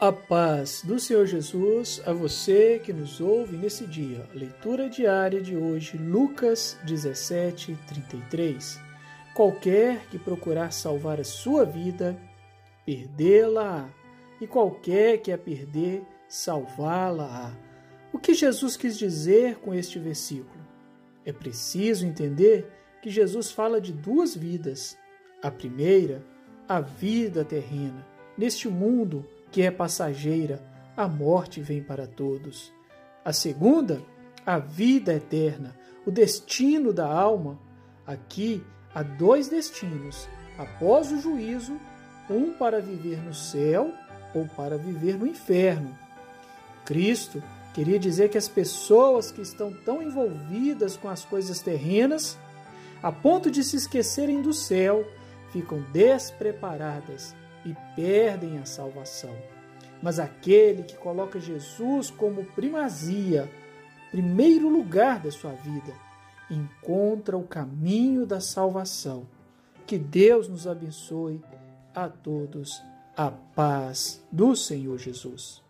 A paz do Senhor Jesus a você que nos ouve nesse dia. Leitura diária de hoje, Lucas 17, 33. Qualquer que procurar salvar a sua vida, perdê-la, e qualquer que a perder, salvá-la. O que Jesus quis dizer com este versículo? É preciso entender que Jesus fala de duas vidas. A primeira, a vida terrena, neste mundo que é passageira, a morte vem para todos. A segunda, a vida eterna, o destino da alma. Aqui há dois destinos, após o juízo, um para viver no céu ou para viver no inferno. Cristo queria dizer que as pessoas que estão tão envolvidas com as coisas terrenas, a ponto de se esquecerem do céu, ficam despreparadas e perdem a salvação. Mas aquele que coloca Jesus como primazia, primeiro lugar da sua vida, encontra o caminho da salvação. Que Deus nos abençoe a todos. A paz do Senhor Jesus.